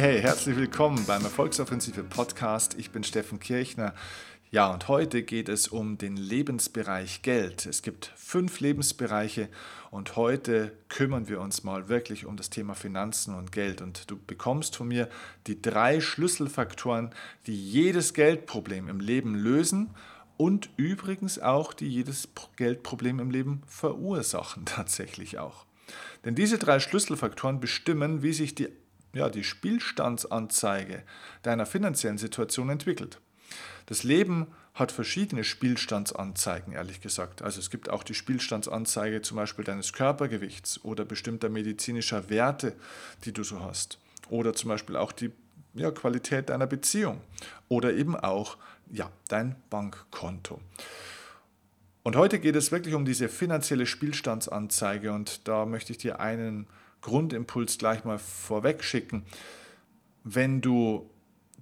Hey, herzlich willkommen beim Erfolgsoffensive Podcast. Ich bin Steffen Kirchner. Ja, und heute geht es um den Lebensbereich Geld. Es gibt fünf Lebensbereiche und heute kümmern wir uns mal wirklich um das Thema Finanzen und Geld. Und du bekommst von mir die drei Schlüsselfaktoren, die jedes Geldproblem im Leben lösen und übrigens auch, die jedes Geldproblem im Leben verursachen, tatsächlich auch. Denn diese drei Schlüsselfaktoren bestimmen, wie sich die, ja, die Spielstandsanzeige deiner finanziellen Situation entwickelt. Das Leben hat verschiedene Spielstandsanzeigen, ehrlich gesagt. Also es gibt auch die Spielstandsanzeige zum Beispiel deines Körpergewichts oder bestimmter medizinischer Werte, die du so hast. Oder zum Beispiel auch die ja, Qualität deiner Beziehung. Oder eben auch ja, dein Bankkonto. Und heute geht es wirklich um diese finanzielle Spielstandsanzeige und da möchte ich dir einen Grundimpuls gleich mal vorweg schicken. Wenn du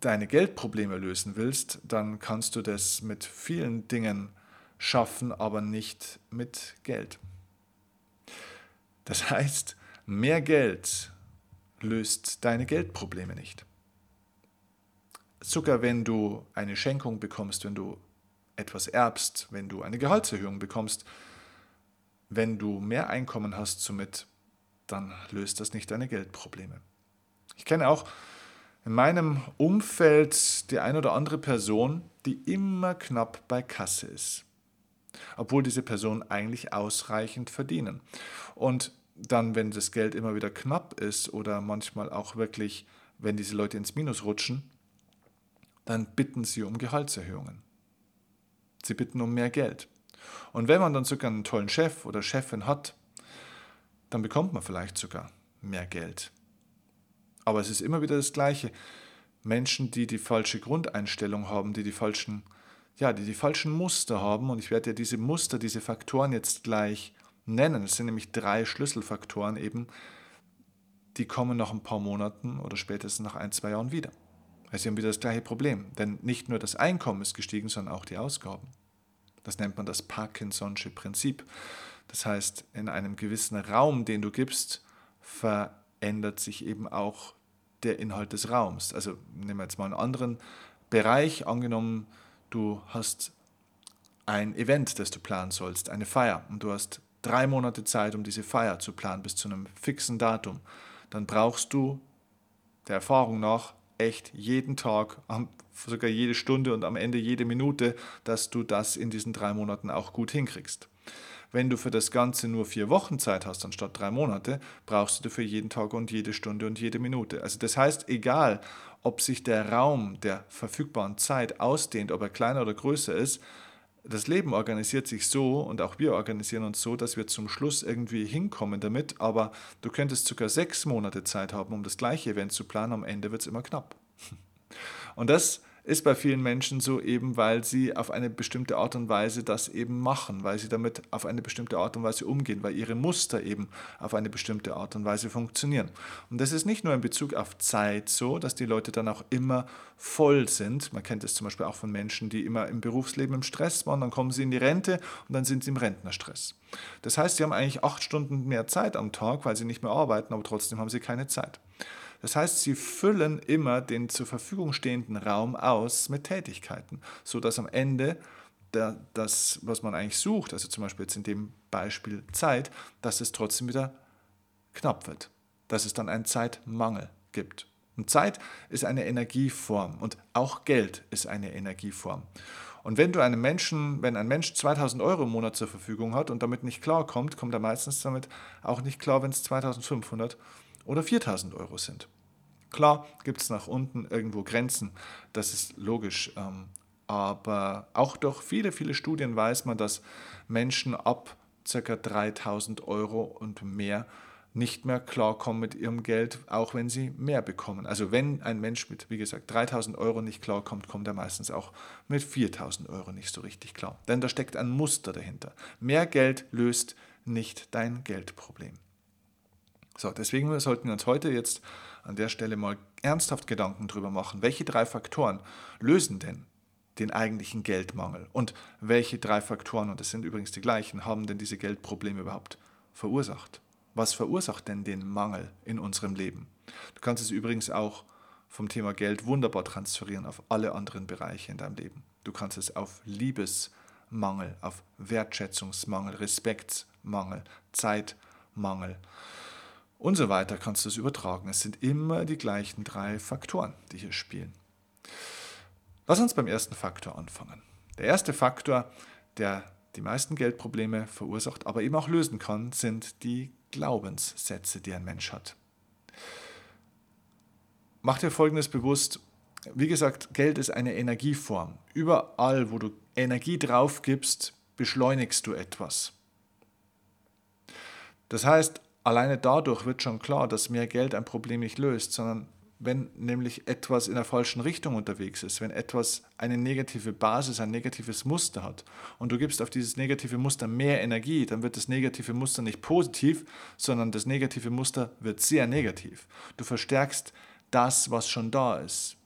deine Geldprobleme lösen willst, dann kannst du das mit vielen Dingen schaffen, aber nicht mit Geld. Das heißt, mehr Geld löst deine Geldprobleme nicht. Sogar wenn du eine Schenkung bekommst, wenn du etwas erbst, wenn du eine Gehaltserhöhung bekommst, wenn du mehr Einkommen hast somit, dann löst das nicht deine Geldprobleme. Ich kenne auch in meinem Umfeld die ein oder andere Person, die immer knapp bei Kasse ist, obwohl diese Personen eigentlich ausreichend verdienen. Und dann, wenn das Geld immer wieder knapp ist oder manchmal auch wirklich, wenn diese Leute ins Minus rutschen, dann bitten sie um Gehaltserhöhungen. Sie bitten um mehr Geld. Und wenn man dann sogar einen tollen Chef oder Chefin hat, dann bekommt man vielleicht sogar mehr Geld. Aber es ist immer wieder das Gleiche. Menschen, die die falsche Grundeinstellung haben, die die falschen, ja, die die falschen Muster haben, und ich werde ja diese Muster, diese Faktoren jetzt gleich nennen. Es sind nämlich drei Schlüsselfaktoren eben, die kommen nach ein paar Monaten oder spätestens nach ein, zwei Jahren wieder. Also sie haben wieder das gleiche Problem. Denn nicht nur das Einkommen ist gestiegen, sondern auch die Ausgaben. Das nennt man das Parkinson'sche Prinzip. Das heißt, in einem gewissen Raum, den du gibst, verändert sich eben auch der Inhalt des Raums. Also nehmen wir jetzt mal einen anderen Bereich. Angenommen, du hast ein Event, das du planen sollst, eine Feier, und du hast drei Monate Zeit, um diese Feier zu planen, bis zu einem fixen Datum. Dann brauchst du der Erfahrung nach echt jeden Tag, sogar jede Stunde und am Ende jede Minute, dass du das in diesen drei Monaten auch gut hinkriegst. Wenn du für das Ganze nur vier Wochen Zeit hast, anstatt drei Monate, brauchst du dafür jeden Tag und jede Stunde und jede Minute. Also das heißt, egal, ob sich der Raum der verfügbaren Zeit ausdehnt, ob er kleiner oder größer ist, das Leben organisiert sich so und auch wir organisieren uns so, dass wir zum Schluss irgendwie hinkommen damit, aber du könntest sogar sechs Monate Zeit haben, um das gleiche Event zu planen, am Ende wird es immer knapp. Und das ist bei vielen Menschen so eben, weil sie auf eine bestimmte Art und Weise das eben machen, weil sie damit auf eine bestimmte Art und Weise umgehen, weil ihre Muster eben auf eine bestimmte Art und Weise funktionieren. Und das ist nicht nur in Bezug auf Zeit so, dass die Leute dann auch immer voll sind. Man kennt es zum Beispiel auch von Menschen, die immer im Berufsleben im Stress waren, dann kommen sie in die Rente und dann sind sie im Rentnerstress. Das heißt, sie haben eigentlich acht Stunden mehr Zeit am Tag, weil sie nicht mehr arbeiten, aber trotzdem haben sie keine Zeit. Das heißt, sie füllen immer den zur Verfügung stehenden Raum aus mit Tätigkeiten, sodass am Ende das, was man eigentlich sucht, also zum Beispiel jetzt in dem Beispiel Zeit, dass es trotzdem wieder knapp wird, dass es dann einen Zeitmangel gibt. Und Zeit ist eine Energieform und auch Geld ist eine Energieform. Und wenn du einem Menschen, wenn ein Mensch 2000 Euro im Monat zur Verfügung hat und damit nicht klarkommt, kommt er meistens damit auch nicht klar, wenn es 2500 oder 4000 Euro sind. Klar gibt es nach unten irgendwo Grenzen, das ist logisch. Ähm, aber auch durch viele, viele Studien weiß man, dass Menschen ab ca. 3000 Euro und mehr nicht mehr klarkommen mit ihrem Geld, auch wenn sie mehr bekommen. Also wenn ein Mensch mit, wie gesagt, 3000 Euro nicht klarkommt, kommt er meistens auch mit 4000 Euro nicht so richtig klar. Denn da steckt ein Muster dahinter. Mehr Geld löst nicht dein Geldproblem. So, deswegen sollten wir uns heute jetzt an der Stelle mal ernsthaft Gedanken darüber machen, welche drei Faktoren lösen denn den eigentlichen Geldmangel und welche drei Faktoren, und das sind übrigens die gleichen, haben denn diese Geldprobleme überhaupt verursacht? Was verursacht denn den Mangel in unserem Leben? Du kannst es übrigens auch vom Thema Geld wunderbar transferieren auf alle anderen Bereiche in deinem Leben. Du kannst es auf Liebesmangel, auf Wertschätzungsmangel, Respektsmangel, Zeitmangel und so weiter kannst du es übertragen. Es sind immer die gleichen drei Faktoren, die hier spielen. Lass uns beim ersten Faktor anfangen. Der erste Faktor, der die meisten Geldprobleme verursacht, aber eben auch lösen kann, sind die Glaubenssätze, die ein Mensch hat. Mach dir Folgendes bewusst. Wie gesagt, Geld ist eine Energieform. Überall, wo du Energie drauf gibst, beschleunigst du etwas. Das heißt, alleine dadurch wird schon klar, dass mehr Geld ein Problem nicht löst, sondern wenn nämlich etwas in der falschen Richtung unterwegs ist, wenn etwas eine negative Basis, ein negatives Muster hat und du gibst auf dieses negative Muster mehr Energie, dann wird das negative Muster nicht positiv, sondern das negative Muster wird sehr negativ. Du verstärkst das, was schon da ist.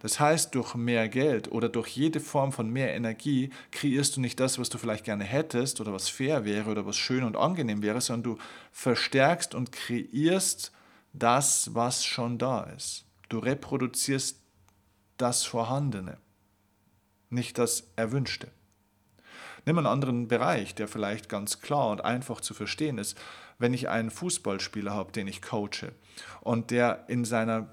Das heißt, durch mehr Geld oder durch jede Form von mehr Energie kreierst du nicht das, was du vielleicht gerne hättest oder was fair wäre oder was schön und angenehm wäre, sondern du verstärkst und kreierst das, was schon da ist. Du reproduzierst das Vorhandene, nicht das Erwünschte. Nimm einen anderen Bereich, der vielleicht ganz klar und einfach zu verstehen ist. Wenn ich einen Fußballspieler habe, den ich coache und der in seiner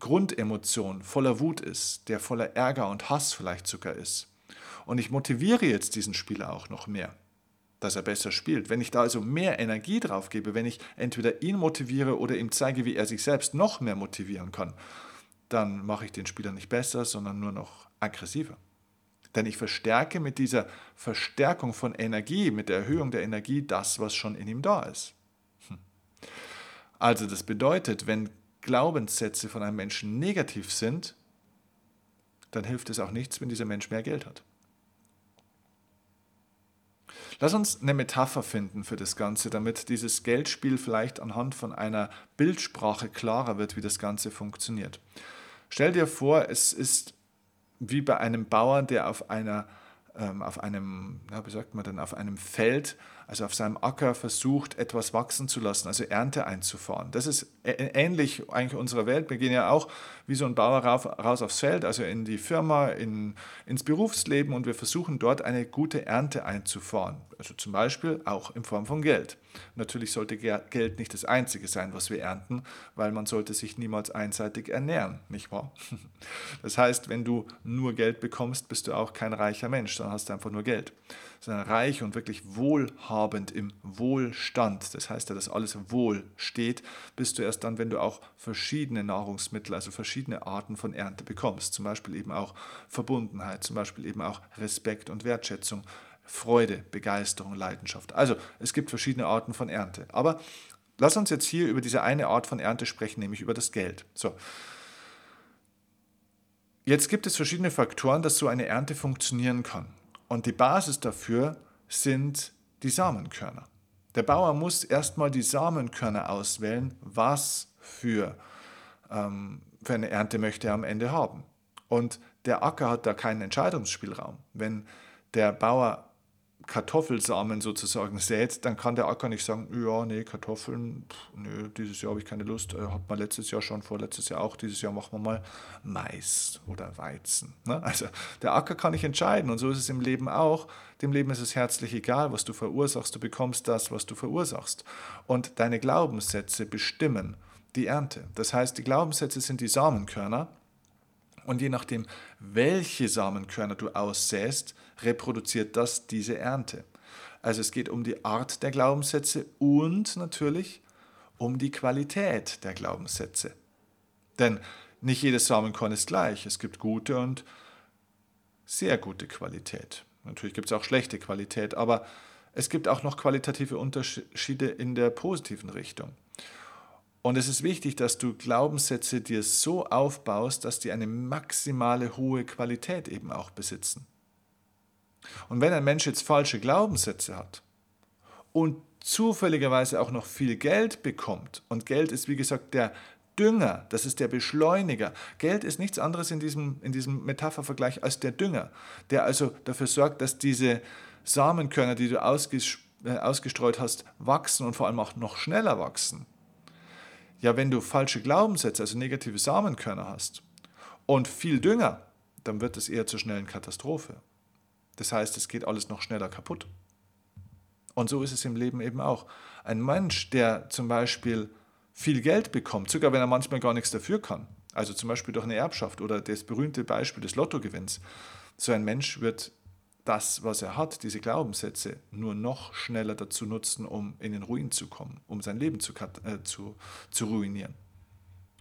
Grundemotion voller Wut ist, der voller Ärger und Hass vielleicht sogar ist, und ich motiviere jetzt diesen Spieler auch noch mehr, dass er besser spielt. Wenn ich da also mehr Energie drauf gebe, wenn ich entweder ihn motiviere oder ihm zeige, wie er sich selbst noch mehr motivieren kann, dann mache ich den Spieler nicht besser, sondern nur noch aggressiver. Denn ich verstärke mit dieser Verstärkung von Energie, mit der Erhöhung der Energie, das, was schon in ihm da ist. Hm. Also das bedeutet, wenn Glaubenssätze von einem Menschen negativ sind, dann hilft es auch nichts, wenn dieser Mensch mehr Geld hat. Lass uns eine Metapher finden für das Ganze, damit dieses Geldspiel vielleicht anhand von einer Bildsprache klarer wird, wie das Ganze funktioniert. Stell dir vor, es ist wie bei einem Bauern, der auf einer ähm, auf einem, ja, wie sagt man denn, auf einem Feld, also auf seinem Acker versucht, etwas wachsen zu lassen, also Ernte einzufahren. Das ist ähnlich eigentlich unserer Welt. Wir gehen ja auch wie so ein Bauer raus aufs Feld, also in die Firma, in, ins Berufsleben und wir versuchen dort eine gute Ernte einzufahren. Also zum Beispiel auch in Form von Geld. Natürlich sollte Geld nicht das Einzige sein, was wir ernten, weil man sollte sich niemals einseitig ernähren, nicht wahr? Das heißt, wenn du nur Geld bekommst, bist du auch kein reicher Mensch, dann hast einfach nur Geld. Sondern reich und wirklich wohlhabend im Wohlstand, das heißt ja, dass alles wohl steht, bist du erst dann, wenn du auch verschiedene Nahrungsmittel, also verschiedene Arten von Ernte bekommst. Zum Beispiel eben auch Verbundenheit, zum Beispiel eben auch Respekt und Wertschätzung Freude, Begeisterung, Leidenschaft. Also es gibt verschiedene Arten von Ernte. Aber lass uns jetzt hier über diese eine Art von Ernte sprechen, nämlich über das Geld. So. Jetzt gibt es verschiedene Faktoren, dass so eine Ernte funktionieren kann. Und die Basis dafür sind die Samenkörner. Der Bauer muss erstmal die Samenkörner auswählen, was für, ähm, für eine Ernte möchte er am Ende haben. Und der Acker hat da keinen Entscheidungsspielraum. Wenn der Bauer Kartoffelsamen sozusagen sät, dann kann der Acker nicht sagen, ja, nee, Kartoffeln, pff, nee, dieses Jahr habe ich keine Lust, äh, hat man letztes Jahr schon, vorletztes Jahr auch, dieses Jahr machen wir mal Mais oder Weizen. Ne? Also der Acker kann nicht entscheiden und so ist es im Leben auch. Dem Leben ist es herzlich egal, was du verursachst, du bekommst das, was du verursachst. Und deine Glaubenssätze bestimmen die Ernte. Das heißt, die Glaubenssätze sind die Samenkörner und je nachdem, welche Samenkörner du aussäst, reproduziert das diese Ernte. Also es geht um die Art der Glaubenssätze und natürlich um die Qualität der Glaubenssätze. Denn nicht jedes Samenkorn ist gleich. Es gibt gute und sehr gute Qualität. Natürlich gibt es auch schlechte Qualität, aber es gibt auch noch qualitative Unterschiede in der positiven Richtung. Und es ist wichtig, dass du Glaubenssätze dir so aufbaust, dass die eine maximale hohe Qualität eben auch besitzen. Und wenn ein Mensch jetzt falsche Glaubenssätze hat und zufälligerweise auch noch viel Geld bekommt, und Geld ist wie gesagt der Dünger, das ist der Beschleuniger. Geld ist nichts anderes in diesem, in diesem Metaphervergleich als der Dünger, der also dafür sorgt, dass diese Samenkörner, die du äh, ausgestreut hast, wachsen und vor allem auch noch schneller wachsen. Ja, wenn du falsche Glaubenssätze, also negative Samenkörner hast und viel Dünger, dann wird es eher zur schnellen Katastrophe. Das heißt, es geht alles noch schneller kaputt. Und so ist es im Leben eben auch. Ein Mensch, der zum Beispiel viel Geld bekommt, sogar wenn er manchmal gar nichts dafür kann, also zum Beispiel durch eine Erbschaft oder das berühmte Beispiel des Lottogewinns, so ein Mensch wird das, was er hat, diese Glaubenssätze, nur noch schneller dazu nutzen, um in den Ruin zu kommen, um sein Leben zu, äh, zu, zu ruinieren.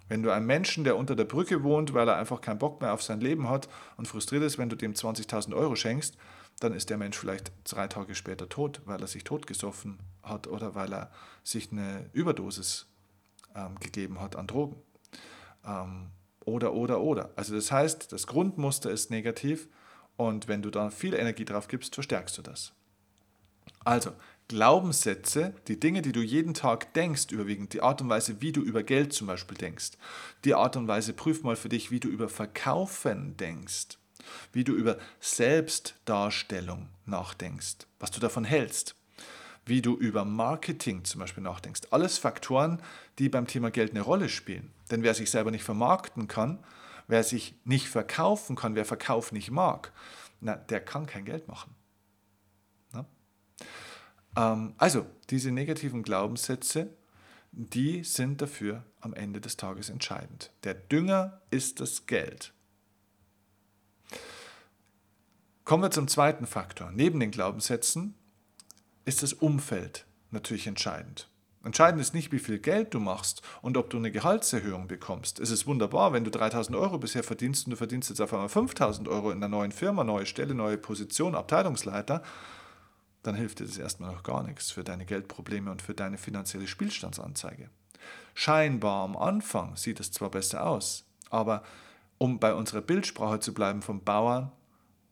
Wenn du einem Menschen, der unter der Brücke wohnt, weil er einfach keinen Bock mehr auf sein Leben hat und frustriert ist, wenn du dem 20.000 Euro schenkst, dann ist der Mensch vielleicht drei Tage später tot, weil er sich totgesoffen hat oder weil er sich eine Überdosis ähm, gegeben hat an Drogen. Ähm, oder, oder, oder. Also das heißt, das Grundmuster ist negativ und wenn du da viel Energie drauf gibst, verstärkst du das. Also, Glaubenssätze, die Dinge, die du jeden Tag denkst, überwiegend, die Art und Weise, wie du über Geld zum Beispiel denkst, die Art und Weise, prüf mal für dich, wie du über Verkaufen denkst, wie du über Selbstdarstellung nachdenkst, was du davon hältst, wie du über Marketing zum Beispiel nachdenkst. Alles Faktoren, die beim Thema Geld eine Rolle spielen. Denn wer sich selber nicht vermarkten kann, wer sich nicht verkaufen kann, wer Verkauf nicht mag, na, der kann kein Geld machen. Ähm, also, diese negativen Glaubenssätze, die sind dafür am Ende des Tages entscheidend. Der Dünger ist das Geld. Kommen wir zum zweiten Faktor. Neben den Glaubenssätzen ist das Umfeld natürlich entscheidend. Entscheidend ist nicht, wie viel Geld du machst und ob du eine Gehaltserhöhung bekommst. Es ist wunderbar, wenn du 3000 Euro bisher verdienst und du verdienst jetzt auf einmal 5000 Euro in einer neuen Firma, neue Stelle, neue Position, Abteilungsleiter, dann hilft dir das erstmal noch gar nichts für deine Geldprobleme und für deine finanzielle Spielstandsanzeige. Scheinbar am Anfang sieht es zwar besser aus, aber um bei unserer Bildsprache zu bleiben vom Bauern,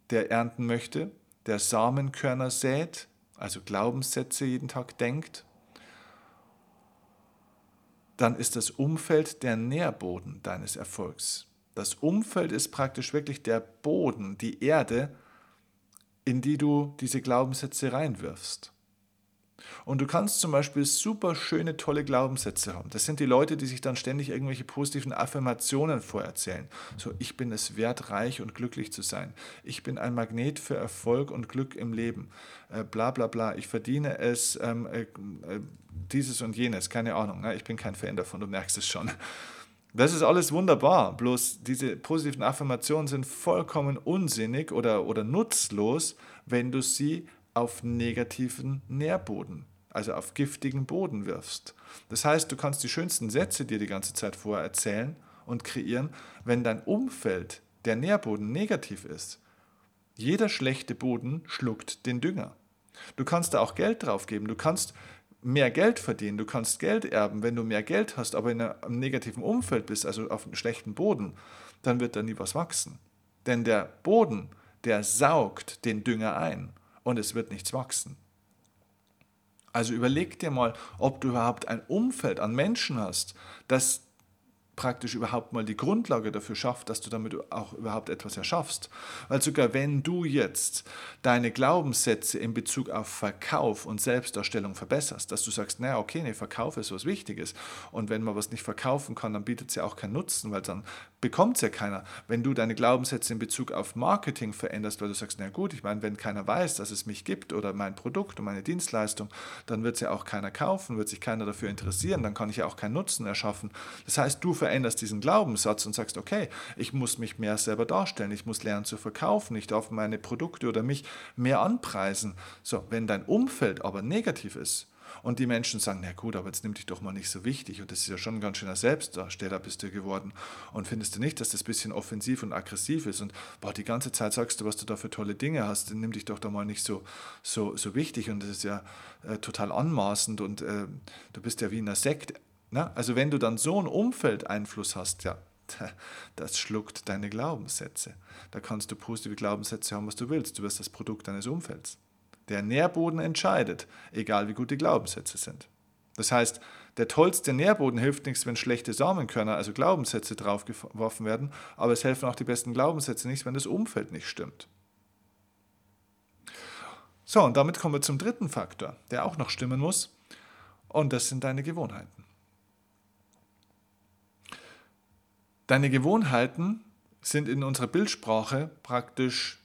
der ernten möchte, der Samenkörner sät, also Glaubenssätze jeden Tag denkt, dann ist das Umfeld der Nährboden deines Erfolgs. Das Umfeld ist praktisch wirklich der Boden, die Erde, in die du diese Glaubenssätze reinwirfst. Und du kannst zum Beispiel super schöne, tolle Glaubenssätze haben. Das sind die Leute, die sich dann ständig irgendwelche positiven Affirmationen vorerzählen. So, ich bin es wert, reich und glücklich zu sein. Ich bin ein Magnet für Erfolg und Glück im Leben. Äh, bla bla bla. Ich verdiene es, ähm, äh, äh, dieses und jenes. Keine Ahnung. Ne? Ich bin kein Fan davon, du merkst es schon. Das ist alles wunderbar, bloß diese positiven Affirmationen sind vollkommen unsinnig oder, oder nutzlos, wenn du sie auf negativen Nährboden, also auf giftigen Boden wirfst. Das heißt, du kannst die schönsten Sätze dir die ganze Zeit vorher erzählen und kreieren, wenn dein Umfeld, der Nährboden, negativ ist. Jeder schlechte Boden schluckt den Dünger. Du kannst da auch Geld drauf geben. Du kannst mehr Geld verdienen, du kannst Geld erben. Wenn du mehr Geld hast, aber in einem negativen Umfeld bist, also auf einem schlechten Boden, dann wird da nie was wachsen. Denn der Boden, der saugt den Dünger ein und es wird nichts wachsen. Also überleg dir mal, ob du überhaupt ein Umfeld an Menschen hast, das praktisch überhaupt mal die Grundlage dafür schafft, dass du damit auch überhaupt etwas erschaffst. Weil sogar wenn du jetzt deine Glaubenssätze in Bezug auf Verkauf und Selbstdarstellung verbesserst, dass du sagst, naja, okay, nee, Verkauf ist was Wichtiges und wenn man was nicht verkaufen kann, dann bietet es ja auch keinen Nutzen, weil dann bekommt es ja keiner. Wenn du deine Glaubenssätze in Bezug auf Marketing veränderst, weil du sagst, na gut, ich meine, wenn keiner weiß, dass es mich gibt oder mein Produkt und meine Dienstleistung, dann wird es ja auch keiner kaufen, wird sich keiner dafür interessieren, dann kann ich ja auch keinen Nutzen erschaffen. Das heißt, du veränderst diesen Glaubenssatz und sagst, okay, ich muss mich mehr selber darstellen, ich muss lernen zu verkaufen, ich darf meine Produkte oder mich mehr anpreisen. So, wenn dein Umfeld aber negativ ist, und die Menschen sagen, na gut, aber jetzt nimm dich doch mal nicht so wichtig und das ist ja schon ein ganz schöner Selbstdarsteller bist du geworden und findest du nicht, dass das ein bisschen offensiv und aggressiv ist und boah, die ganze Zeit sagst du, was du da für tolle Dinge hast, dann nimm dich doch da mal nicht so, so, so wichtig und das ist ja äh, total anmaßend und äh, du bist ja wie in einer Sekte. Na? Also wenn du dann so einen Umfeldeinfluss hast, ja, das schluckt deine Glaubenssätze. Da kannst du positive Glaubenssätze haben, was du willst. Du wirst das Produkt deines Umfelds. Der Nährboden entscheidet, egal wie gut die Glaubenssätze sind. Das heißt, der tollste Nährboden hilft nichts, wenn schlechte Samenkörner, also Glaubenssätze draufgeworfen werden, aber es helfen auch die besten Glaubenssätze nichts, wenn das Umfeld nicht stimmt. So, und damit kommen wir zum dritten Faktor, der auch noch stimmen muss, und das sind deine Gewohnheiten. Deine Gewohnheiten sind in unserer Bildsprache praktisch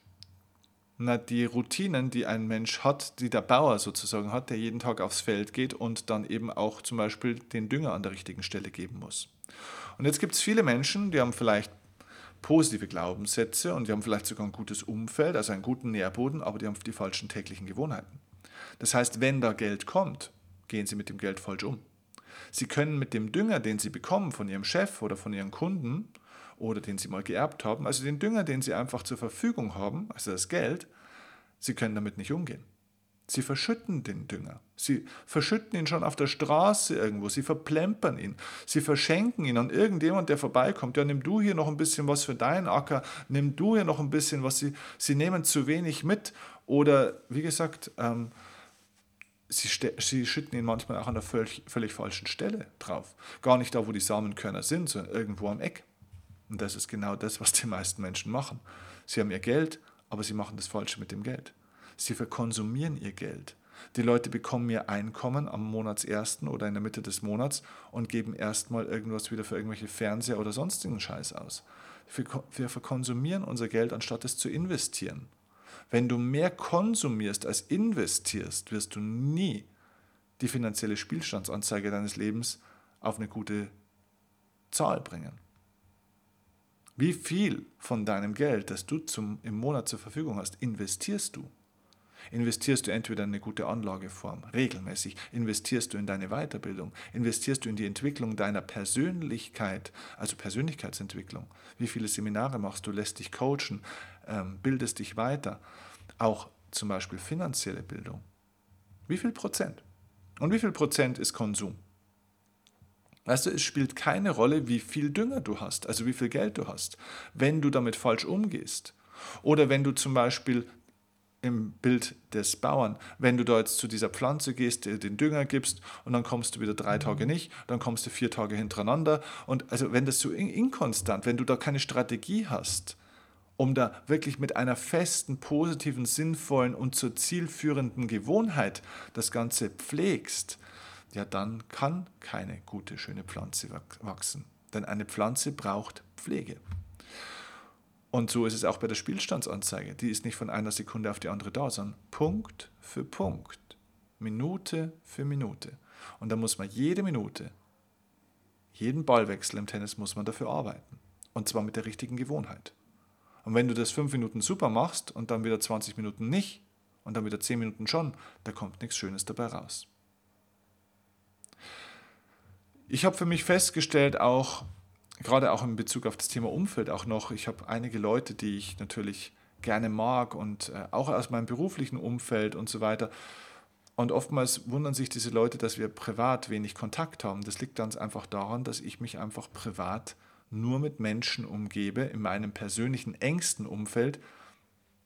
na, die Routinen, die ein Mensch hat, die der Bauer sozusagen hat, der jeden Tag aufs Feld geht und dann eben auch zum Beispiel den Dünger an der richtigen Stelle geben muss. Und jetzt gibt es viele Menschen, die haben vielleicht positive Glaubenssätze und die haben vielleicht sogar ein gutes Umfeld, also einen guten Nährboden, aber die haben die falschen täglichen Gewohnheiten. Das heißt, wenn da Geld kommt, gehen sie mit dem Geld falsch um. Sie können mit dem Dünger, den sie bekommen von ihrem Chef oder von ihren Kunden oder den sie mal geerbt haben, also den Dünger, den sie einfach zur Verfügung haben, also das Geld, sie können damit nicht umgehen. Sie verschütten den Dünger. Sie verschütten ihn schon auf der Straße irgendwo. Sie verplempern ihn. Sie verschenken ihn an irgendjemand, der vorbeikommt. Ja, nimm du hier noch ein bisschen was für deinen Acker. Nimm du hier noch ein bisschen was. Sie, sie nehmen zu wenig mit. Oder, wie gesagt, ähm, sie, sie schütten ihn manchmal auch an der völlig, völlig falschen Stelle drauf. Gar nicht da, wo die Samenkörner sind, sondern irgendwo am Eck. Und das ist genau das, was die meisten Menschen machen. Sie haben ihr Geld, aber sie machen das Falsche mit dem Geld. Sie verkonsumieren ihr Geld. Die Leute bekommen ihr Einkommen am Monatsersten oder in der Mitte des Monats und geben erstmal irgendwas wieder für irgendwelche Fernseher oder sonstigen Scheiß aus. Wir verkonsumieren unser Geld, anstatt es zu investieren. Wenn du mehr konsumierst als investierst, wirst du nie die finanzielle Spielstandsanzeige deines Lebens auf eine gute Zahl bringen. Wie viel von deinem Geld, das du zum, im Monat zur Verfügung hast, investierst du? Investierst du entweder in eine gute Anlageform, regelmäßig, investierst du in deine Weiterbildung, investierst du in die Entwicklung deiner Persönlichkeit, also Persönlichkeitsentwicklung. Wie viele Seminare machst du, lässt dich coachen, ähm, bildest dich weiter, auch zum Beispiel finanzielle Bildung. Wie viel Prozent? Und wie viel Prozent ist Konsum? Weißt du, es spielt keine Rolle, wie viel Dünger du hast, also wie viel Geld du hast, wenn du damit falsch umgehst. Oder wenn du zum Beispiel im Bild des Bauern. Wenn du da jetzt zu dieser Pflanze gehst, den Dünger gibst und dann kommst du wieder drei Tage nicht, dann kommst du vier Tage hintereinander. Und also wenn das so inkonstant, wenn du da keine Strategie hast, um da wirklich mit einer festen, positiven, sinnvollen und zur zielführenden Gewohnheit das Ganze pflegst, ja dann kann keine gute, schöne Pflanze wachsen. Denn eine Pflanze braucht Pflege. Und so ist es auch bei der Spielstandsanzeige. Die ist nicht von einer Sekunde auf die andere da, sondern Punkt für Punkt, Minute für Minute. Und da muss man jede Minute, jeden Ballwechsel im Tennis muss man dafür arbeiten. Und zwar mit der richtigen Gewohnheit. Und wenn du das fünf Minuten super machst und dann wieder 20 Minuten nicht und dann wieder 10 Minuten schon, da kommt nichts Schönes dabei raus. Ich habe für mich festgestellt, auch gerade auch in Bezug auf das Thema Umfeld auch noch, ich habe einige Leute, die ich natürlich gerne mag und äh, auch aus meinem beruflichen Umfeld und so weiter. Und oftmals wundern sich diese Leute, dass wir privat wenig Kontakt haben. Das liegt ganz einfach daran, dass ich mich einfach privat nur mit Menschen umgebe, in meinem persönlichen engsten Umfeld,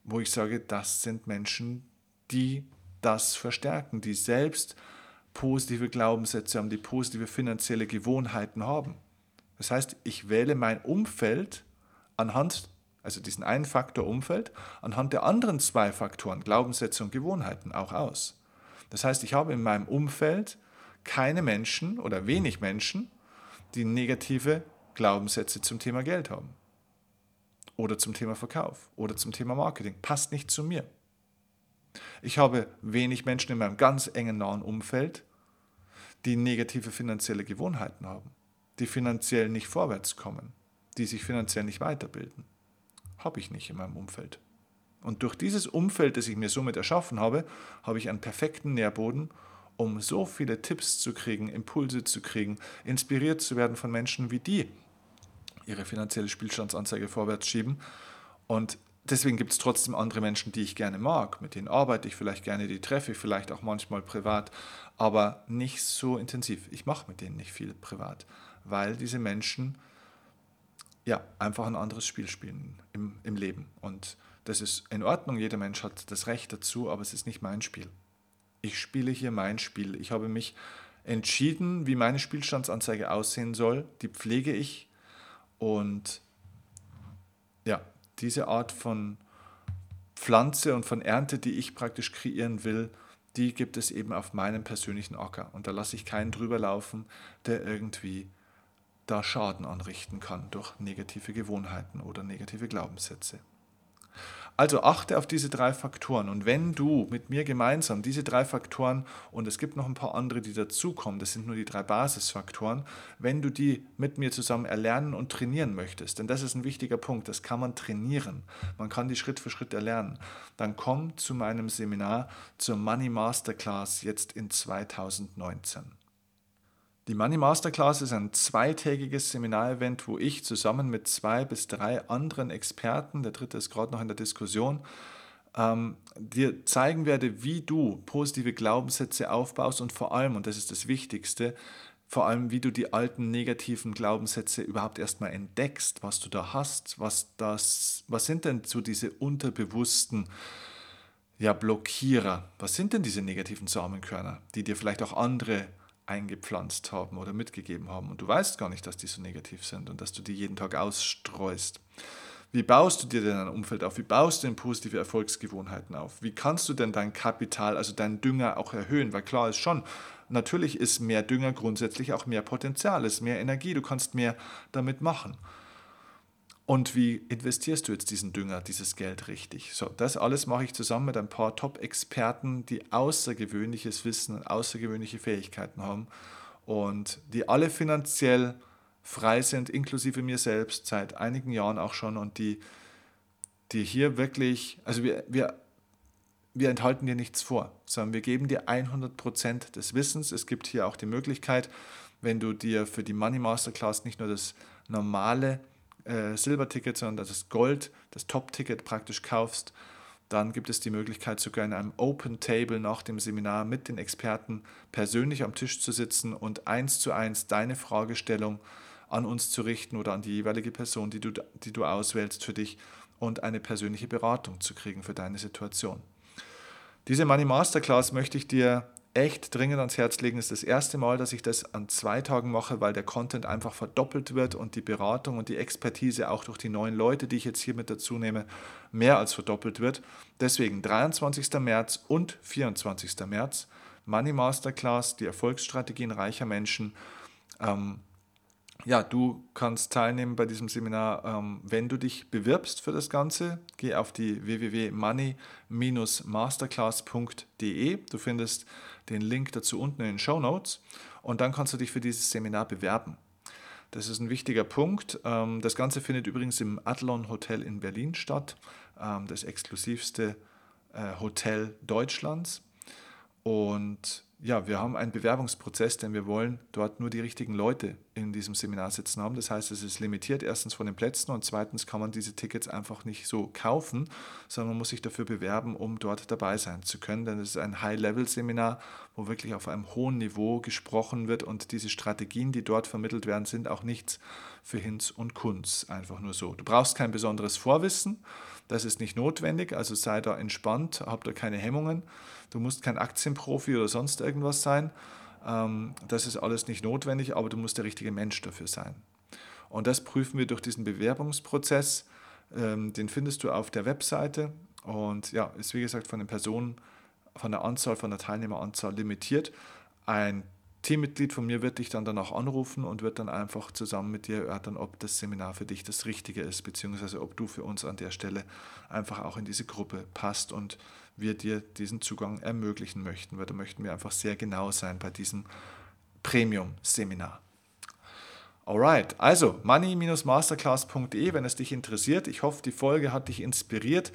wo ich sage, das sind Menschen, die das verstärken, die selbst positive Glaubenssätze haben, die positive finanzielle Gewohnheiten haben. Das heißt, ich wähle mein Umfeld anhand, also diesen einen Faktor Umfeld, anhand der anderen zwei Faktoren, Glaubenssätze und Gewohnheiten auch aus. Das heißt, ich habe in meinem Umfeld keine Menschen oder wenig Menschen, die negative Glaubenssätze zum Thema Geld haben. Oder zum Thema Verkauf oder zum Thema Marketing. Passt nicht zu mir. Ich habe wenig Menschen in meinem ganz engen nahen Umfeld, die negative finanzielle Gewohnheiten haben die finanziell nicht vorwärts kommen, die sich finanziell nicht weiterbilden. Habe ich nicht in meinem Umfeld. Und durch dieses Umfeld, das ich mir somit erschaffen habe, habe ich einen perfekten Nährboden, um so viele Tipps zu kriegen, Impulse zu kriegen, inspiriert zu werden von Menschen wie die ihre finanzielle Spielstandsanzeige vorwärts schieben. Und deswegen gibt es trotzdem andere Menschen, die ich gerne mag. Mit denen arbeite ich vielleicht gerne, die treffe ich vielleicht auch manchmal privat, aber nicht so intensiv. Ich mache mit denen nicht viel privat weil diese Menschen ja einfach ein anderes Spiel spielen im, im Leben. Und das ist in Ordnung, jeder Mensch hat das Recht dazu, aber es ist nicht mein Spiel. Ich spiele hier mein Spiel. Ich habe mich entschieden, wie meine Spielstandsanzeige aussehen soll. Die pflege ich. Und diese Art von Pflanze und von Ernte, die ich praktisch kreieren will, die gibt es eben auf meinem persönlichen Acker. Und da lasse ich keinen drüber laufen, der irgendwie da Schaden anrichten kann durch negative Gewohnheiten oder negative Glaubenssätze. Also achte auf diese drei Faktoren. Und wenn du mit mir gemeinsam diese drei Faktoren und es gibt noch ein paar andere, die dazukommen, das sind nur die drei Basisfaktoren, wenn du die mit mir zusammen erlernen und trainieren möchtest, denn das ist ein wichtiger Punkt, das kann man trainieren, man kann die Schritt für Schritt erlernen, dann komm zu meinem Seminar zur Money Masterclass jetzt in 2019. Die Money Masterclass ist ein zweitägiges Seminarevent, wo ich zusammen mit zwei bis drei anderen Experten, der dritte ist gerade noch in der Diskussion, ähm, dir zeigen werde, wie du positive Glaubenssätze aufbaust und vor allem, und das ist das Wichtigste, vor allem, wie du die alten negativen Glaubenssätze überhaupt erstmal entdeckst, was du da hast, was das, was sind denn so diese unterbewussten ja, Blockierer, was sind denn diese negativen Samenkörner, die dir vielleicht auch andere eingepflanzt haben oder mitgegeben haben und du weißt gar nicht, dass die so negativ sind und dass du die jeden Tag ausstreust. Wie baust du dir denn ein Umfeld auf? Wie baust du denn positive Erfolgsgewohnheiten auf? Wie kannst du denn dein Kapital, also deinen Dünger auch erhöhen? Weil klar ist schon, natürlich ist mehr Dünger grundsätzlich auch mehr Potenzial, ist mehr Energie, du kannst mehr damit machen. Und wie investierst du jetzt diesen Dünger, dieses Geld richtig? So, das alles mache ich zusammen mit ein paar Top-Experten, die außergewöhnliches Wissen und außergewöhnliche Fähigkeiten haben und die alle finanziell frei sind, inklusive mir selbst, seit einigen Jahren auch schon und die, die hier wirklich, also wir, wir, wir enthalten dir nichts vor, sondern wir geben dir 100% des Wissens. Es gibt hier auch die Möglichkeit, wenn du dir für die Money Masterclass nicht nur das normale äh, Silberticket, sondern das Gold, das Top-Ticket praktisch kaufst, dann gibt es die Möglichkeit, sogar in einem Open Table nach dem Seminar mit den Experten persönlich am Tisch zu sitzen und eins zu eins deine Fragestellung an uns zu richten oder an die jeweilige Person, die du, die du auswählst für dich und eine persönliche Beratung zu kriegen für deine Situation. Diese Money Masterclass möchte ich dir echt dringend ans Herz legen. Es ist das erste Mal, dass ich das an zwei Tagen mache, weil der Content einfach verdoppelt wird und die Beratung und die Expertise auch durch die neuen Leute, die ich jetzt hier mit dazu nehme, mehr als verdoppelt wird. Deswegen 23. März und 24. März Money Masterclass, die Erfolgsstrategien reicher Menschen. Ähm, ja, du kannst teilnehmen bei diesem Seminar, ähm, wenn du dich bewirbst für das Ganze. Geh auf die www.money-masterclass.de. Du findest den Link dazu unten in den Show Notes und dann kannst du dich für dieses Seminar bewerben. Das ist ein wichtiger Punkt. Ähm, das Ganze findet übrigens im Adlon Hotel in Berlin statt, ähm, das exklusivste äh, Hotel Deutschlands. Und ja, wir haben einen Bewerbungsprozess, denn wir wollen dort nur die richtigen Leute in diesem Seminar sitzen haben. Das heißt, es ist limitiert erstens von den Plätzen und zweitens kann man diese Tickets einfach nicht so kaufen, sondern man muss sich dafür bewerben, um dort dabei sein zu können. Denn es ist ein High-Level-Seminar, wo wirklich auf einem hohen Niveau gesprochen wird und diese Strategien, die dort vermittelt werden, sind auch nichts für Hinz und Kunz. Einfach nur so. Du brauchst kein besonderes Vorwissen, das ist nicht notwendig, also sei da entspannt, hab da keine Hemmungen. Du musst kein Aktienprofi oder sonst irgendwas sein. Ähm, das ist alles nicht notwendig, aber du musst der richtige Mensch dafür sein. Und das prüfen wir durch diesen Bewerbungsprozess. Ähm, den findest du auf der Webseite und ja, ist wie gesagt von den Personen, von der Anzahl, von der Teilnehmeranzahl limitiert. Ein Teammitglied von mir wird dich dann danach anrufen und wird dann einfach zusammen mit dir erörtern, ob das Seminar für dich das Richtige ist, beziehungsweise ob du für uns an der Stelle einfach auch in diese Gruppe passt und wir dir diesen Zugang ermöglichen möchten, weil da möchten wir einfach sehr genau sein bei diesem Premium-Seminar. Alright, also money-masterclass.de, wenn es dich interessiert. Ich hoffe, die Folge hat dich inspiriert,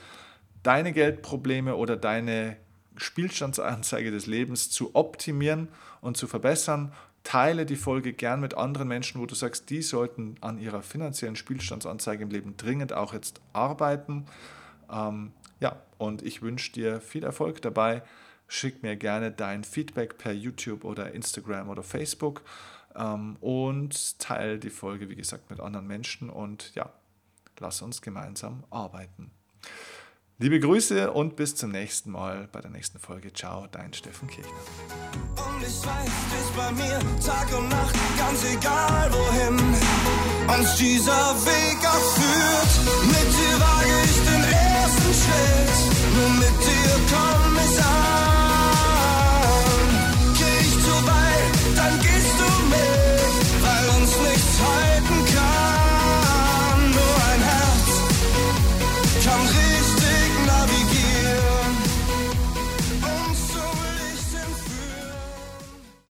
deine Geldprobleme oder deine Spielstandsanzeige des Lebens zu optimieren und zu verbessern. Teile die Folge gern mit anderen Menschen, wo du sagst, die sollten an ihrer finanziellen Spielstandsanzeige im Leben dringend auch jetzt arbeiten. Ähm, ja, und ich wünsche dir viel Erfolg dabei. Schick mir gerne dein Feedback per YouTube oder Instagram oder Facebook ähm, und teile die Folge, wie gesagt, mit anderen Menschen und ja, lass uns gemeinsam arbeiten. Liebe Grüße und bis zum nächsten Mal bei der nächsten Folge. Ciao, dein Steffen Kirchner. Und ich weiß, du bist bei mir Tag und Nacht, ganz egal wohin uns dieser Weg auch führt. Mit dir wage ich den ersten Schritt, nur mit dir komm ich an. Geh ich zu weit, dann gehst du mit, weil uns nichts heilt.